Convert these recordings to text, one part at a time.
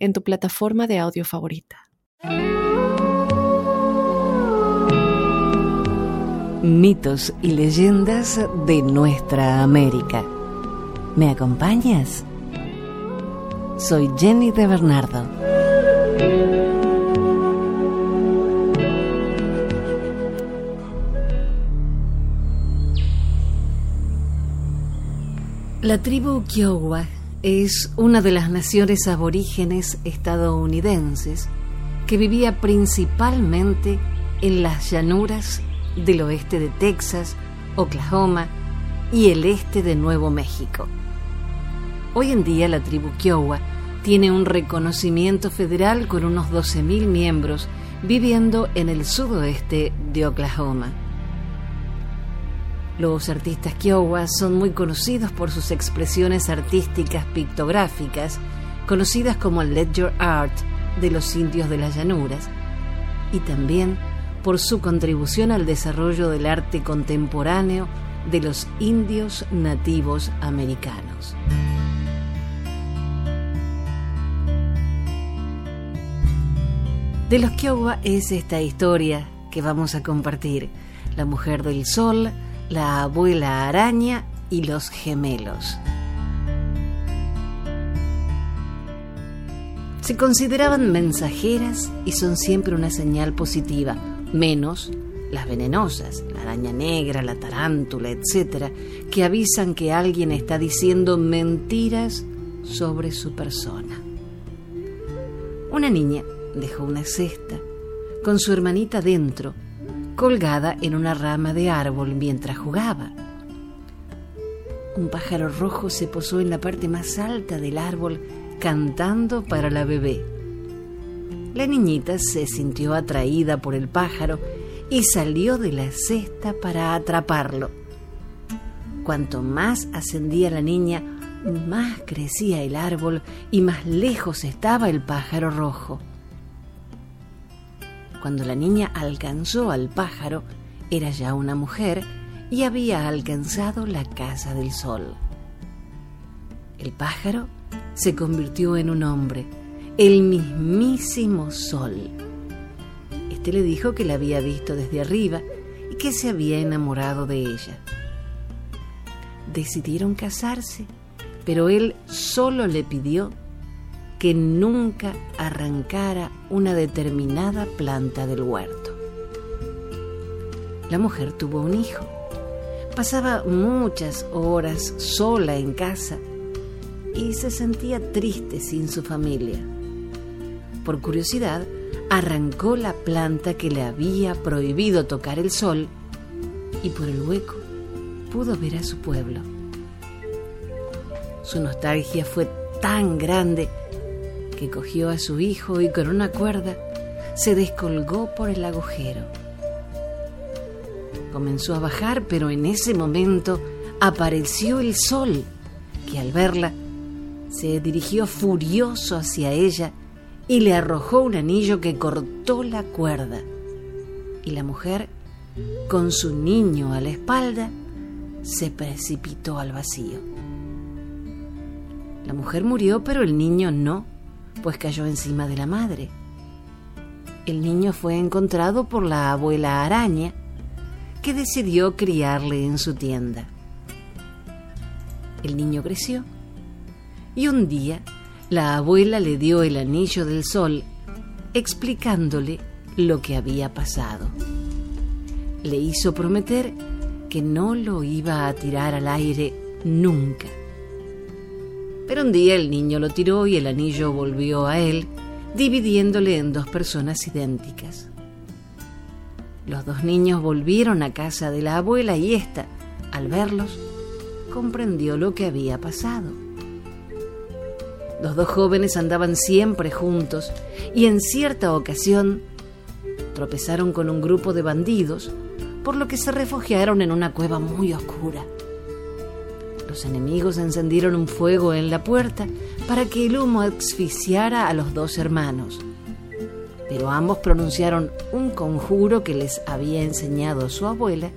en tu plataforma de audio favorita. Mitos y leyendas de nuestra América. ¿Me acompañas? Soy Jenny de Bernardo. La tribu Kiowa es una de las naciones aborígenes estadounidenses que vivía principalmente en las llanuras del oeste de Texas, Oklahoma y el este de Nuevo México. Hoy en día la tribu Kiowa tiene un reconocimiento federal con unos 12.000 miembros viviendo en el sudoeste de Oklahoma. Los artistas Kiowa son muy conocidos por sus expresiones artísticas pictográficas, conocidas como ledger art de los indios de las llanuras, y también por su contribución al desarrollo del arte contemporáneo de los indios nativos americanos. De los Kiowa es esta historia que vamos a compartir, la mujer del sol, la abuela araña y los gemelos. Se consideraban mensajeras y son siempre una señal positiva, menos las venenosas, la araña negra, la tarántula, etc., que avisan que alguien está diciendo mentiras sobre su persona. Una niña dejó una cesta con su hermanita dentro, colgada en una rama de árbol mientras jugaba. Un pájaro rojo se posó en la parte más alta del árbol cantando para la bebé. La niñita se sintió atraída por el pájaro y salió de la cesta para atraparlo. Cuanto más ascendía la niña, más crecía el árbol y más lejos estaba el pájaro rojo. Cuando la niña alcanzó al pájaro, era ya una mujer y había alcanzado la casa del sol. El pájaro se convirtió en un hombre, el mismísimo sol. Este le dijo que la había visto desde arriba y que se había enamorado de ella. Decidieron casarse, pero él solo le pidió que nunca arrancara una determinada planta del huerto. La mujer tuvo un hijo. Pasaba muchas horas sola en casa y se sentía triste sin su familia. Por curiosidad, arrancó la planta que le había prohibido tocar el sol y por el hueco pudo ver a su pueblo. Su nostalgia fue tan grande que cogió a su hijo y con una cuerda se descolgó por el agujero. Comenzó a bajar, pero en ese momento apareció el sol, que al verla se dirigió furioso hacia ella y le arrojó un anillo que cortó la cuerda. Y la mujer, con su niño a la espalda, se precipitó al vacío. La mujer murió, pero el niño no, pues cayó encima de la madre. El niño fue encontrado por la abuela araña, que decidió criarle en su tienda. El niño creció y un día la abuela le dio el anillo del sol explicándole lo que había pasado. Le hizo prometer que no lo iba a tirar al aire nunca. Pero un día el niño lo tiró y el anillo volvió a él, dividiéndole en dos personas idénticas. Los dos niños volvieron a casa de la abuela y ésta, al verlos, comprendió lo que había pasado Los dos jóvenes andaban siempre juntos y en cierta ocasión tropezaron con un grupo de bandidos, por lo que se refugiaron en una cueva muy oscura. Los enemigos encendieron un fuego en la puerta para que el humo asfixiara a los dos hermanos. Pero ambos pronunciaron un conjuro que les había enseñado su abuela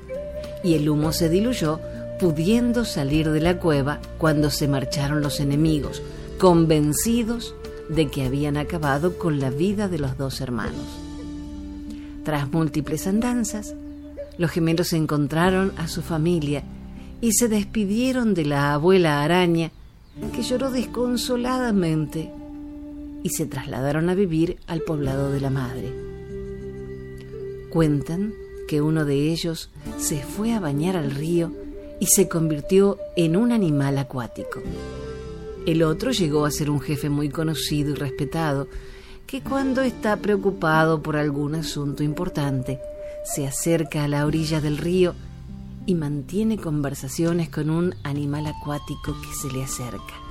y el humo se diluyó, pudiendo salir de la cueva cuando se marcharon los enemigos, convencidos de que habían acabado con la vida de los dos hermanos. Tras múltiples andanzas, los gemelos encontraron a su familia y se despidieron de la abuela araña, que lloró desconsoladamente, y se trasladaron a vivir al poblado de la madre. Cuentan que uno de ellos se fue a bañar al río y se convirtió en un animal acuático. El otro llegó a ser un jefe muy conocido y respetado, que cuando está preocupado por algún asunto importante, se acerca a la orilla del río y mantiene conversaciones con un animal acuático que se le acerca.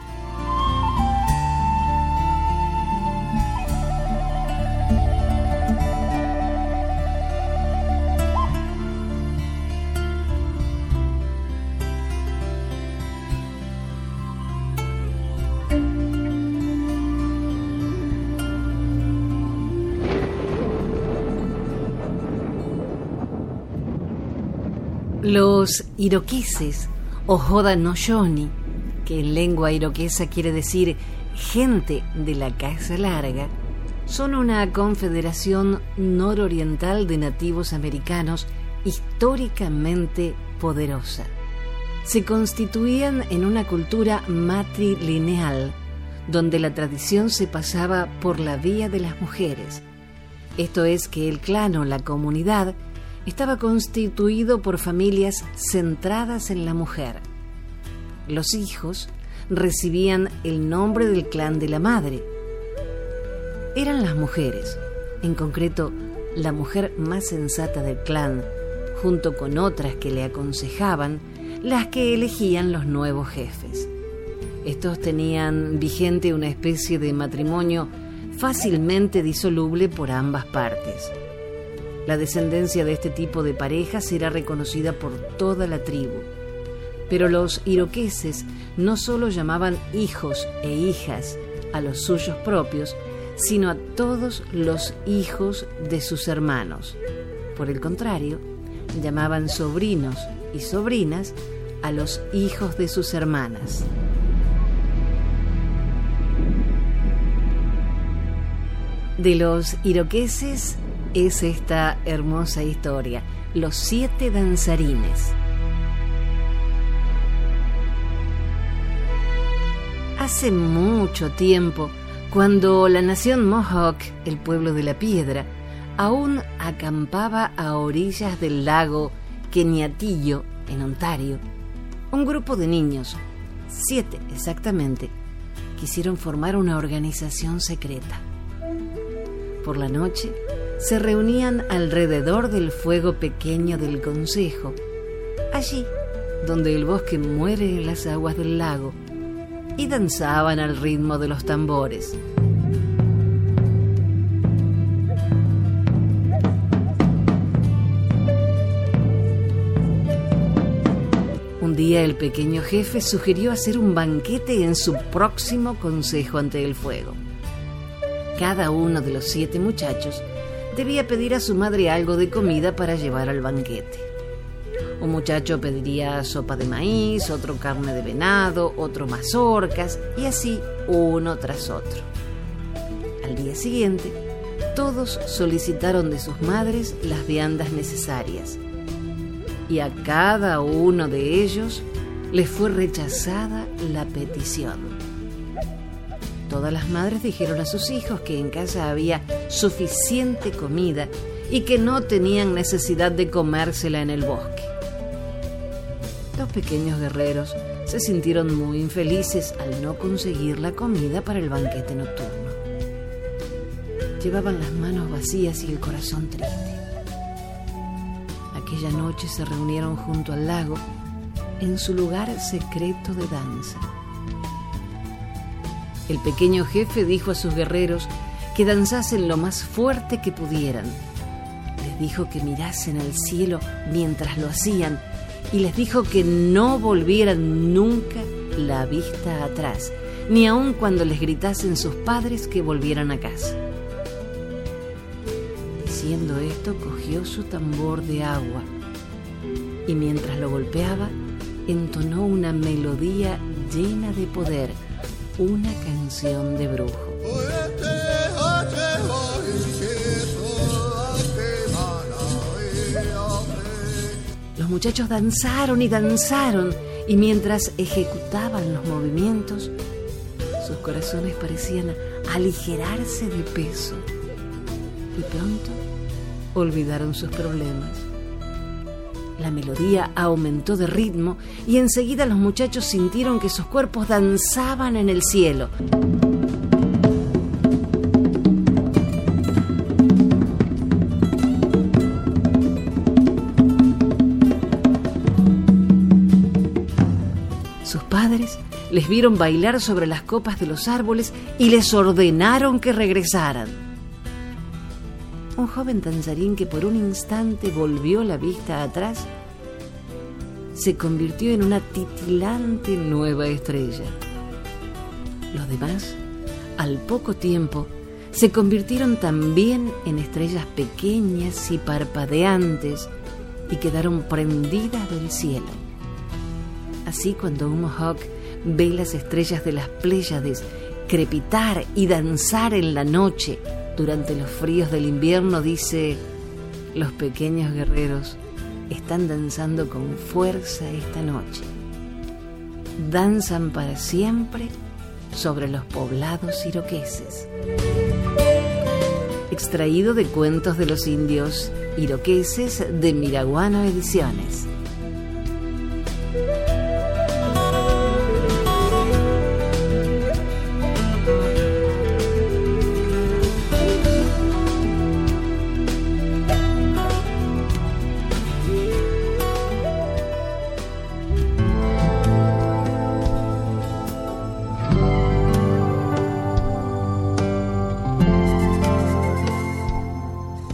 Los iroqueses o Hodanoshoni, que en lengua iroquesa quiere decir gente de la casa larga, son una confederación nororiental de nativos americanos históricamente poderosa. Se constituían en una cultura matrilineal, donde la tradición se pasaba por la vía de las mujeres. Esto es que el clan o la comunidad estaba constituido por familias centradas en la mujer. Los hijos recibían el nombre del clan de la madre. Eran las mujeres, en concreto la mujer más sensata del clan, junto con otras que le aconsejaban, las que elegían los nuevos jefes. Estos tenían vigente una especie de matrimonio fácilmente disoluble por ambas partes. La descendencia de este tipo de parejas era reconocida por toda la tribu. Pero los iroqueses no solo llamaban hijos e hijas a los suyos propios, sino a todos los hijos de sus hermanos. Por el contrario, llamaban sobrinos y sobrinas a los hijos de sus hermanas. De los iroqueses es esta hermosa historia, Los siete danzarines. Hace mucho tiempo, cuando la nación Mohawk, el pueblo de la piedra, aún acampaba a orillas del lago Keniatillo, en Ontario, un grupo de niños, siete exactamente, quisieron formar una organización secreta. Por la noche, se reunían alrededor del fuego pequeño del consejo, allí donde el bosque muere en las aguas del lago, y danzaban al ritmo de los tambores. Un día el pequeño jefe sugirió hacer un banquete en su próximo consejo ante el fuego. Cada uno de los siete muchachos debía pedir a su madre algo de comida para llevar al banquete. Un muchacho pediría sopa de maíz, otro carne de venado, otro mazorcas y así uno tras otro. Al día siguiente, todos solicitaron de sus madres las viandas necesarias y a cada uno de ellos les fue rechazada la petición. Todas las madres dijeron a sus hijos que en casa había suficiente comida y que no tenían necesidad de comérsela en el bosque. Los pequeños guerreros se sintieron muy infelices al no conseguir la comida para el banquete nocturno. Llevaban las manos vacías y el corazón triste. Aquella noche se reunieron junto al lago en su lugar secreto de danza El pequeño jefe dijo a sus guerreros que danzasen lo más fuerte que pudieran. Les dijo que mirasen al cielo mientras lo hacían y les dijo que no volvieran nunca la vista atrás, ni aun cuando les gritasen sus padres que volvieran a casa. Diciendo esto, cogió su tambor de agua y mientras lo golpeaba, entonó una melodía llena de poder, una canción de brujo. Los muchachos danzaron y danzaron y mientras ejecutaban los movimientos, sus corazones parecían aligerarse de peso y pronto olvidaron sus problemas. La melodía aumentó de ritmo y enseguida los muchachos sintieron que sus cuerpos danzaban en el cielo. Sus padres les vieron bailar sobre las copas de los árboles y les ordenaron que regresaran. Un joven danzarín que por un instante volvió la vista atrás se convirtió en una titilante nueva estrella. Los demás, al poco tiempo, se convirtieron también en estrellas pequeñas y parpadeantes y quedaron prendidas del cielo. Así cuando un Mohawk ve las estrellas de las Pléyades crepitar y danzar en la noche durante los fríos del invierno, dice, los pequeños guerreros están danzando con fuerza esta noche. Danzan para siempre sobre los poblados iroqueses. Extraído de cuentos de los indios iroqueses de Miraguano Ediciones.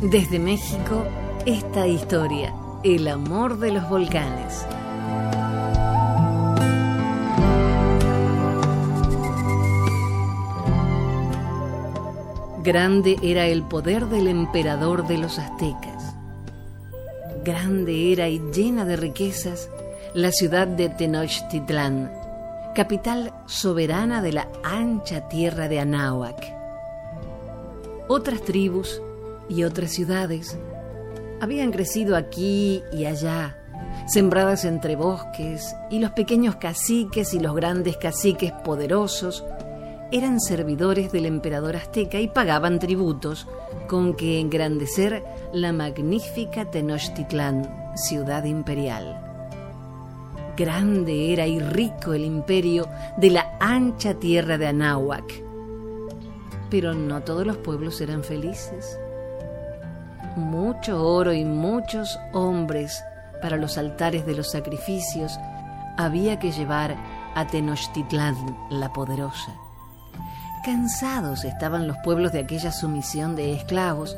Desde México, esta historia, el amor de los volcanes. Grande era el poder del emperador de los aztecas. Grande era y llena de riquezas la ciudad de Tenochtitlán, capital soberana de la ancha tierra de Anáhuac. Otras tribus y otras ciudades habían crecido aquí y allá, sembradas entre bosques, y los pequeños caciques y los grandes caciques poderosos eran servidores del emperador azteca y pagaban tributos con que engrandecer la magnífica Tenochtitlán, ciudad imperial. Grande era y rico el imperio de la ancha tierra de Anáhuac. Pero no todos los pueblos eran felices mucho oro y muchos hombres para los altares de los sacrificios había que llevar a Tenochtitlán la poderosa. Cansados estaban los pueblos de aquella sumisión de esclavos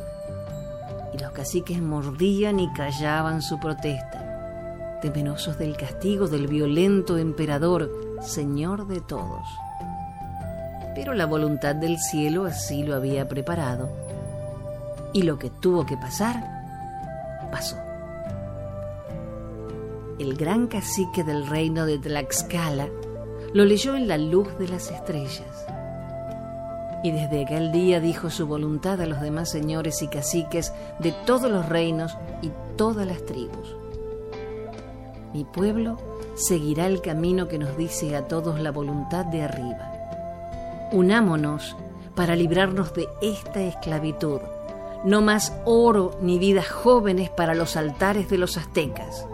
y los caciques mordían y callaban su protesta, temerosos del castigo del violento emperador, señor de todos. Pero la voluntad del cielo así lo había preparado y lo que tuvo que pasar, pasó. El gran cacique del reino de Tlaxcala lo leyó en la luz de las estrellas. Y desde aquel día dijo su voluntad a los demás señores y caciques de todos los reinos y todas las tribus. Mi pueblo seguirá el camino que nos dice a todos la voluntad de arriba. Unámonos para librarnos de esta esclavitud no más oro ni vidas jóvenes para los altares de los aztecas.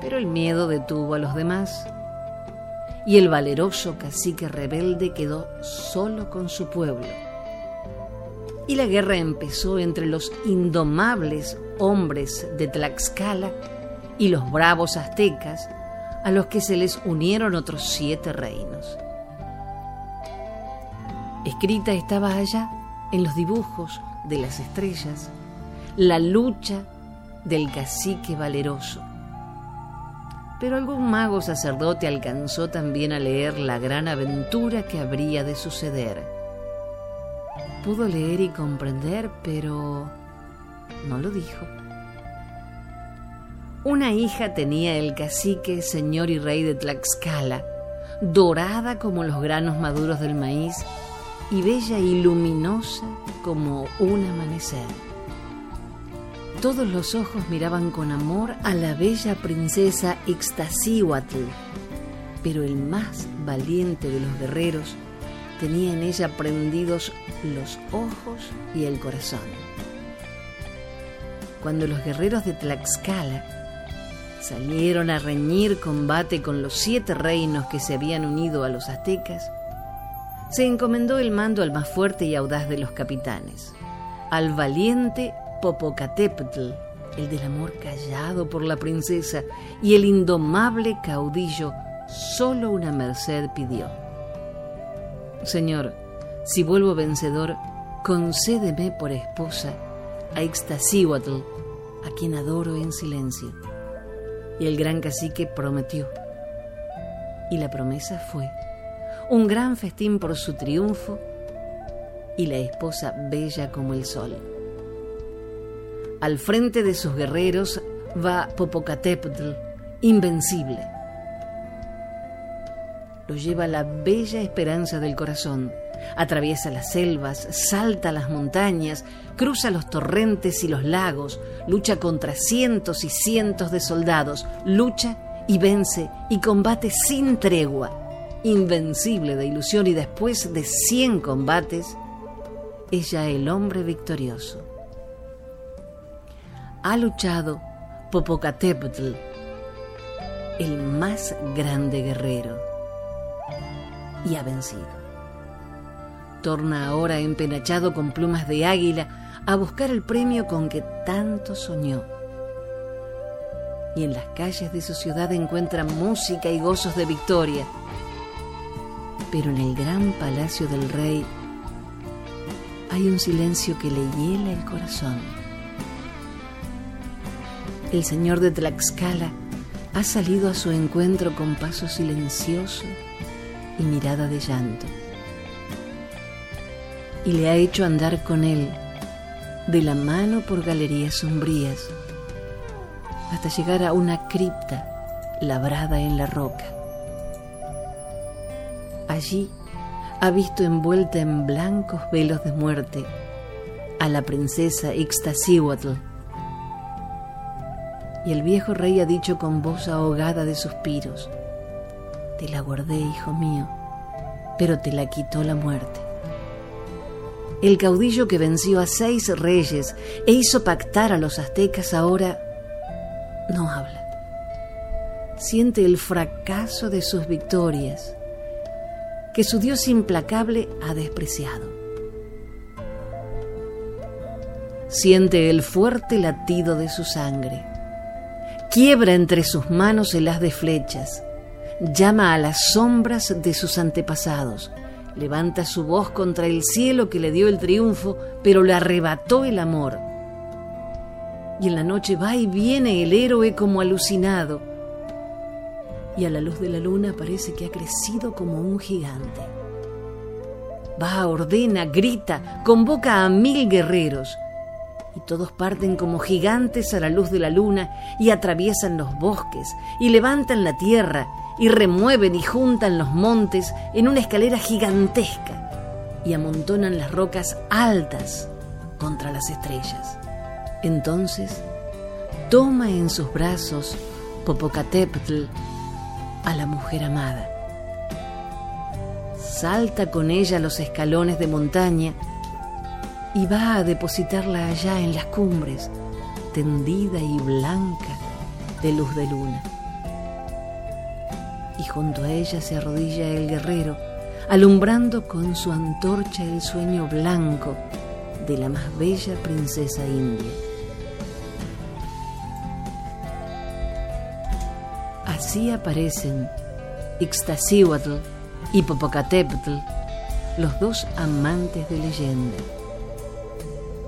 Pero el miedo detuvo a los demás y el valeroso cacique rebelde quedó solo con su pueblo. Y la guerra empezó entre los indomables hombres de Tlaxcala y los bravos aztecas, a los que se les unieron otros siete reinos. Escrita estaba allá, en los dibujos de las estrellas, la lucha del cacique valeroso. Pero algún mago sacerdote alcanzó también a leer la gran aventura que habría de suceder. Pudo leer y comprender, pero no lo dijo. Una hija tenía el cacique, señor y rey de Tlaxcala, dorada como los granos maduros del maíz y bella y luminosa como un amanecer. Todos los ojos miraban con amor a la bella princesa Ixtasíhuatl, pero el más valiente de los guerreros tenía en ella prendidos los ojos y el corazón. Cuando los guerreros de Tlaxcala salieron a reñir combate con los siete reinos que se habían unido a los aztecas, se encomendó el mando al más fuerte y audaz de los capitanes, al valiente Popocatépetl, el del amor callado por la princesa, y el indomable caudillo solo una merced pidió. Señor, si vuelvo vencedor, concédeme por esposa a Ixtasíhuatl, a quien adoro en silencio. Y el gran cacique prometió. Y la promesa fue un gran festín por su triunfo y la esposa bella como el sol. Al frente de sus guerreros va Popocatépetl, invencible. Lo lleva la bella esperanza del corazón. Atraviesa las selvas, salta las montañas, cruza los torrentes y los lagos, lucha contra cientos y cientos de soldados, lucha y vence y combate sin tregua, invencible de ilusión y después de cien combates, es ya el hombre victorioso. Ha luchado Popocatépetl, el más grande guerrero, y ha vencido. Torna ahora empenachado con plumas de águila a buscar el premio con que tanto soñó. Y en las calles de su ciudad encuentra música y gozos de victoria pero en el gran palacio del rey hay un silencio que le hiela el corazón. El señor de Tlaxcala ha salido a su encuentro con paso silencioso y mirada de llanto. Y le ha hecho andar con él de la mano por galerías sombrías hasta llegar a una cripta labrada en la roca. Allí ha visto envuelta en blancos velos de muerte a la princesa Ixtasíhuatl. Y el viejo rey ha dicho con voz ahogada de suspiros, Te la guardé, hijo mío, pero te la quitó la muerte. El caudillo que venció a seis reyes e hizo pactar a los aztecas ahora no habla. Siente el fracaso de sus victorias que su Dios implacable ha despreciado. Siente el fuerte latido de su sangre. Quiebra entre sus manos el haz de flechas. Llama a las sombras de sus antepasados. Levanta su voz contra el cielo que le dio el triunfo, pero le arrebató el amor. Y en la noche va y viene el héroe como alucinado y a la luz de la luna parece que ha crecido como un gigante. Va, ordena, grita, convoca a mil guerreros y todos parten como gigantes a la luz de la luna y atraviesan los bosques y levantan la tierra y remueven y juntan los montes en una escalera gigantesca y amontonan las rocas altas contra las estrellas. Entonces toma en sus brazos Popocatépetl a la mujer amada. Salta con ella los escalones de montaña y va a depositarla allá en las cumbres, tendida y blanca de luz de luna. Y junto a ella se arrodilla el guerrero, alumbrando con su antorcha el sueño blanco de la más bella princesa india. Así aparecen Ixtasíhuatl y Popocatépetl los dos amantes de leyenda.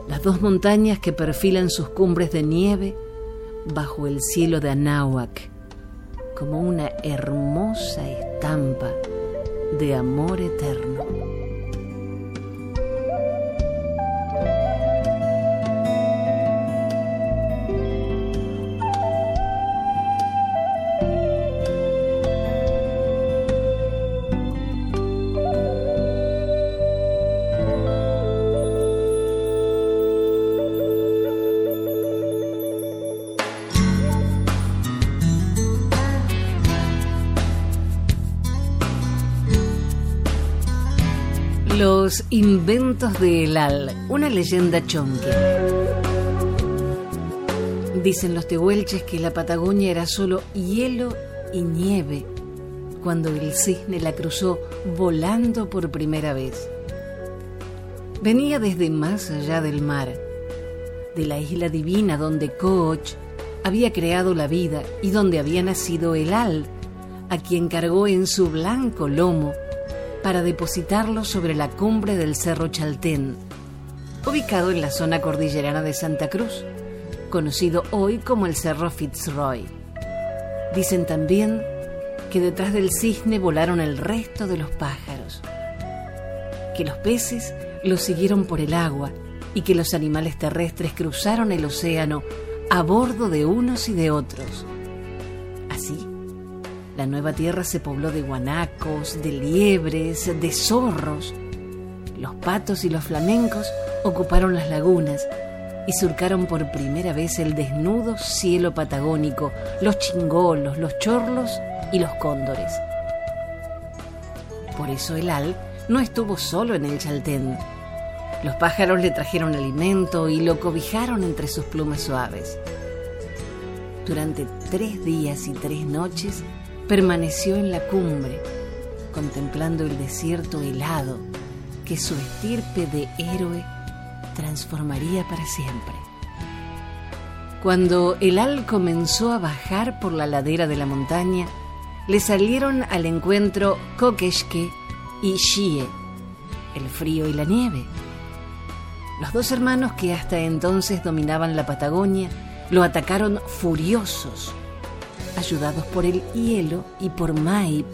Las dos montañas que perfilan sus cumbres de nieve bajo el cielo de Anáhuac, como una hermosa estampa de amor eterno. Inventos de Elal, una leyenda chonque. Dicen los tehuelches que la Patagonia era solo hielo y nieve cuando el cisne la cruzó volando por primera vez. Venía desde más allá del mar, de la isla divina donde Kooch había creado la vida y donde había nacido Elal, a quien cargó en su blanco lomo para depositarlo sobre la cumbre del Cerro Chaltén, ubicado en la zona cordillerana de Santa Cruz, conocido hoy como el Cerro Fitzroy. Dicen también que detrás del cisne volaron el resto de los pájaros, que los peces lo siguieron por el agua y que los animales terrestres cruzaron el océano a bordo de unos y de otros. La nueva tierra se pobló de guanacos, de liebres, de zorros. Los patos y los flamencos ocuparon las lagunas y surcaron por primera vez el desnudo cielo patagónico, los chingolos, los chorlos y los cóndores. Por eso el al no estuvo solo en el Chaltén. Los pájaros le trajeron alimento y lo cobijaron entre sus plumas suaves. Durante tres días y tres noches permaneció en la cumbre, contemplando el desierto helado que su estirpe de héroe transformaría para siempre. Cuando el al comenzó a bajar por la ladera de la montaña, le salieron al encuentro Kokeshke y Shie, el frío y la nieve. Los dos hermanos que hasta entonces dominaban la Patagonia lo atacaron furiosos ayudados por el hielo y por Maip,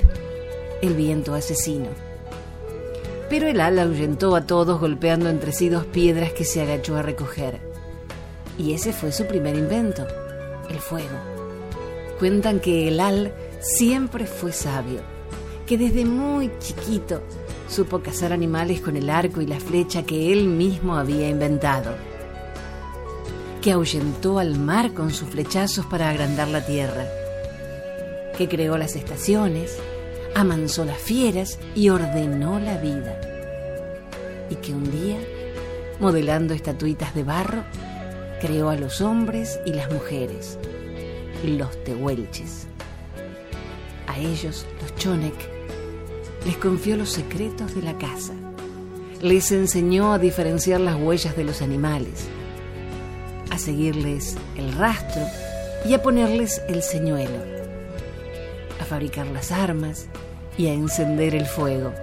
el viento asesino. Pero el ala ahuyentó a todos golpeando entre sí dos piedras que se agachó a recoger. Y ese fue su primer invento, el fuego. Cuentan que el al siempre fue sabio, que desde muy chiquito supo cazar animales con el arco y la flecha que él mismo había inventado, que ahuyentó al mar con sus flechazos para agrandar la tierra, que creó las estaciones, amansó las fieras y ordenó la vida. Y que un día, modelando estatuitas de barro, creó a los hombres y las mujeres, los tehuelches. A ellos, los chonek, les confió los secretos de la casa. Les enseñó a diferenciar las huellas de los animales, a seguirles el rastro y a ponerles el señuelo fabricar las armas y a encender el fuego.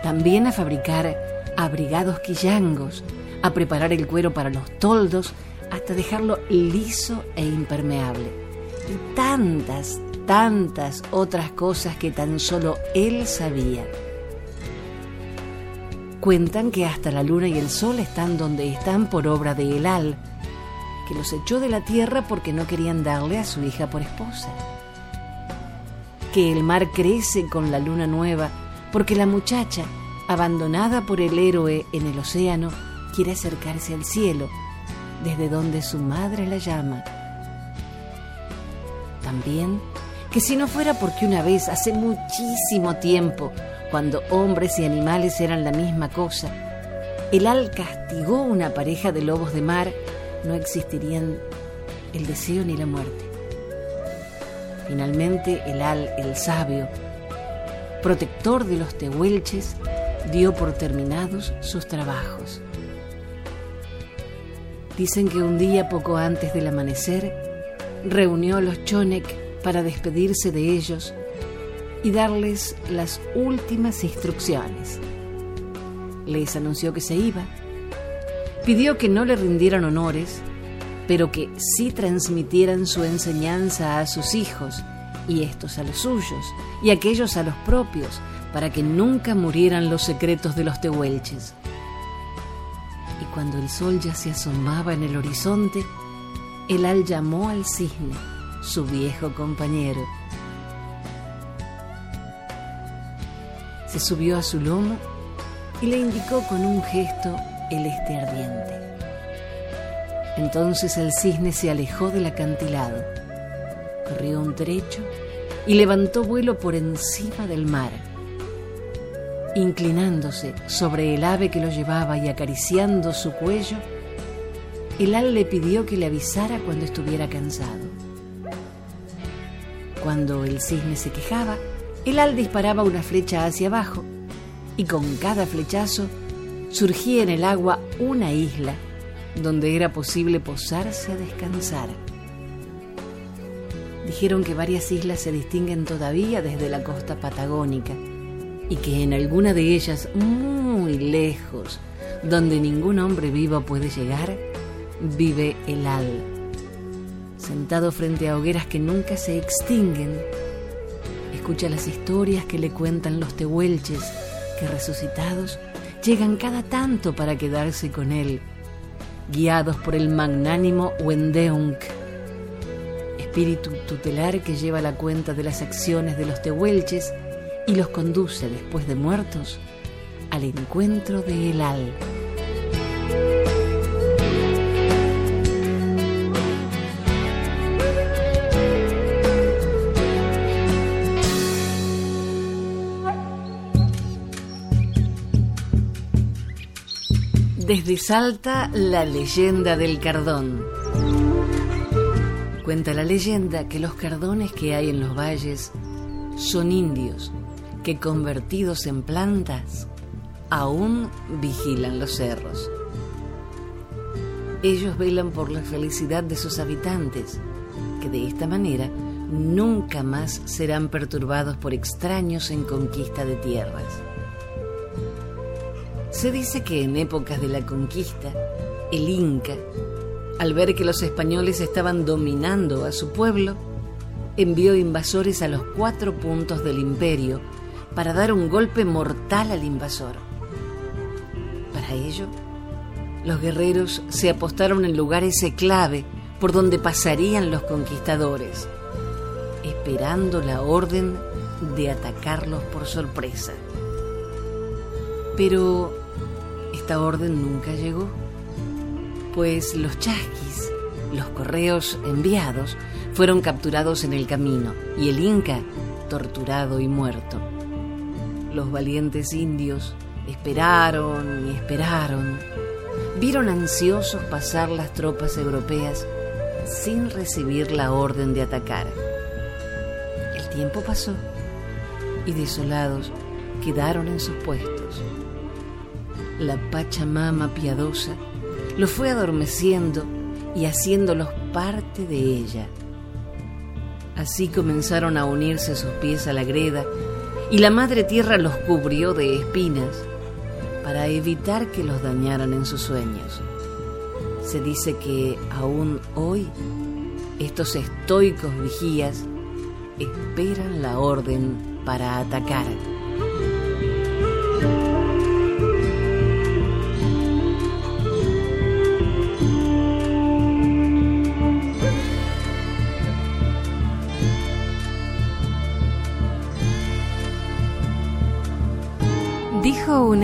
También a fabricar abrigados quillangos, a preparar el cuero para los toldos hasta dejarlo liso e impermeable. Y tantas, tantas otras cosas que tan solo él sabía. Cuentan que hasta la luna y el sol están donde están por obra de Elal, que los echó de la tierra porque no querían darle a su hija por esposa. Que el mar crece con la luna nueva porque la muchacha, abandonada por el héroe en el océano, quiere acercarse al cielo, desde donde su madre la llama. También que si no fuera porque una vez, hace muchísimo tiempo, cuando hombres y animales eran la misma cosa, el al castigó una pareja de lobos de mar no existirían el deseo ni la muerte. Finalmente, el Al, el sabio, protector de los tehuelches, dio por terminados sus trabajos. Dicen que un día poco antes del amanecer, reunió a los Chonek para despedirse de ellos y darles las últimas instrucciones. Les anunció que se iba, pidió que no le rindieran honores, pero que sí transmitieran su enseñanza a sus hijos, y estos a los suyos, y aquellos a los propios, para que nunca murieran los secretos de los tehuelches. Y cuando el sol ya se asomaba en el horizonte, el al llamó al cisne, su viejo compañero. Se subió a su lomo y le indicó con un gesto el este ardiente. Entonces el cisne se alejó del acantilado, corrió un trecho y levantó vuelo por encima del mar. Inclinándose sobre el ave que lo llevaba y acariciando su cuello, el al le pidió que le avisara cuando estuviera cansado. Cuando el cisne se quejaba, el al disparaba una flecha hacia abajo y con cada flechazo surgía en el agua una isla donde era posible posarse a descansar. Dijeron que varias islas se distinguen todavía desde la costa patagónica y que en alguna de ellas, muy lejos, donde ningún hombre vivo puede llegar, vive el al. Sentado frente a hogueras que nunca se extinguen, escucha las historias que le cuentan los tehuelches que resucitados llegan cada tanto para quedarse con él, guiados por el magnánimo Wendeunk, espíritu tutelar que lleva la cuenta de las acciones de los tehuelches y los conduce después de muertos al encuentro de Elal. Desde Salta, la leyenda del cardón. Cuenta la leyenda que los cardones que hay en los valles son indios que convertidos en plantas aún vigilan los cerros. Ellos velan por la felicidad de sus habitantes, que de esta manera nunca más serán perturbados por extraños en conquista de tierras. Se dice que en épocas de la conquista, el Inca, al ver que los españoles estaban dominando a su pueblo, envió invasores a los cuatro puntos del imperio para dar un golpe mortal al invasor. Para ello, los guerreros se apostaron en lugares clave por donde pasarían los conquistadores, esperando la orden de atacarlos por sorpresa. Pero esta orden nunca llegó, pues los chasquis, los correos enviados, fueron capturados en el camino y el Inca torturado y muerto. Los valientes indios esperaron y esperaron. Vieron ansiosos pasar las tropas europeas sin recibir la orden de atacar. El tiempo pasó y desolados quedaron en sus puestos la Pachamama piadosa lo fue adormeciendo y haciéndolos parte de ella. Así comenzaron a unirse sus pies a la greda y la Madre Tierra los cubrió de espinas para evitar que los dañaran en sus sueños. Se dice que aún hoy estos estoicos vigías esperan la orden para atacar.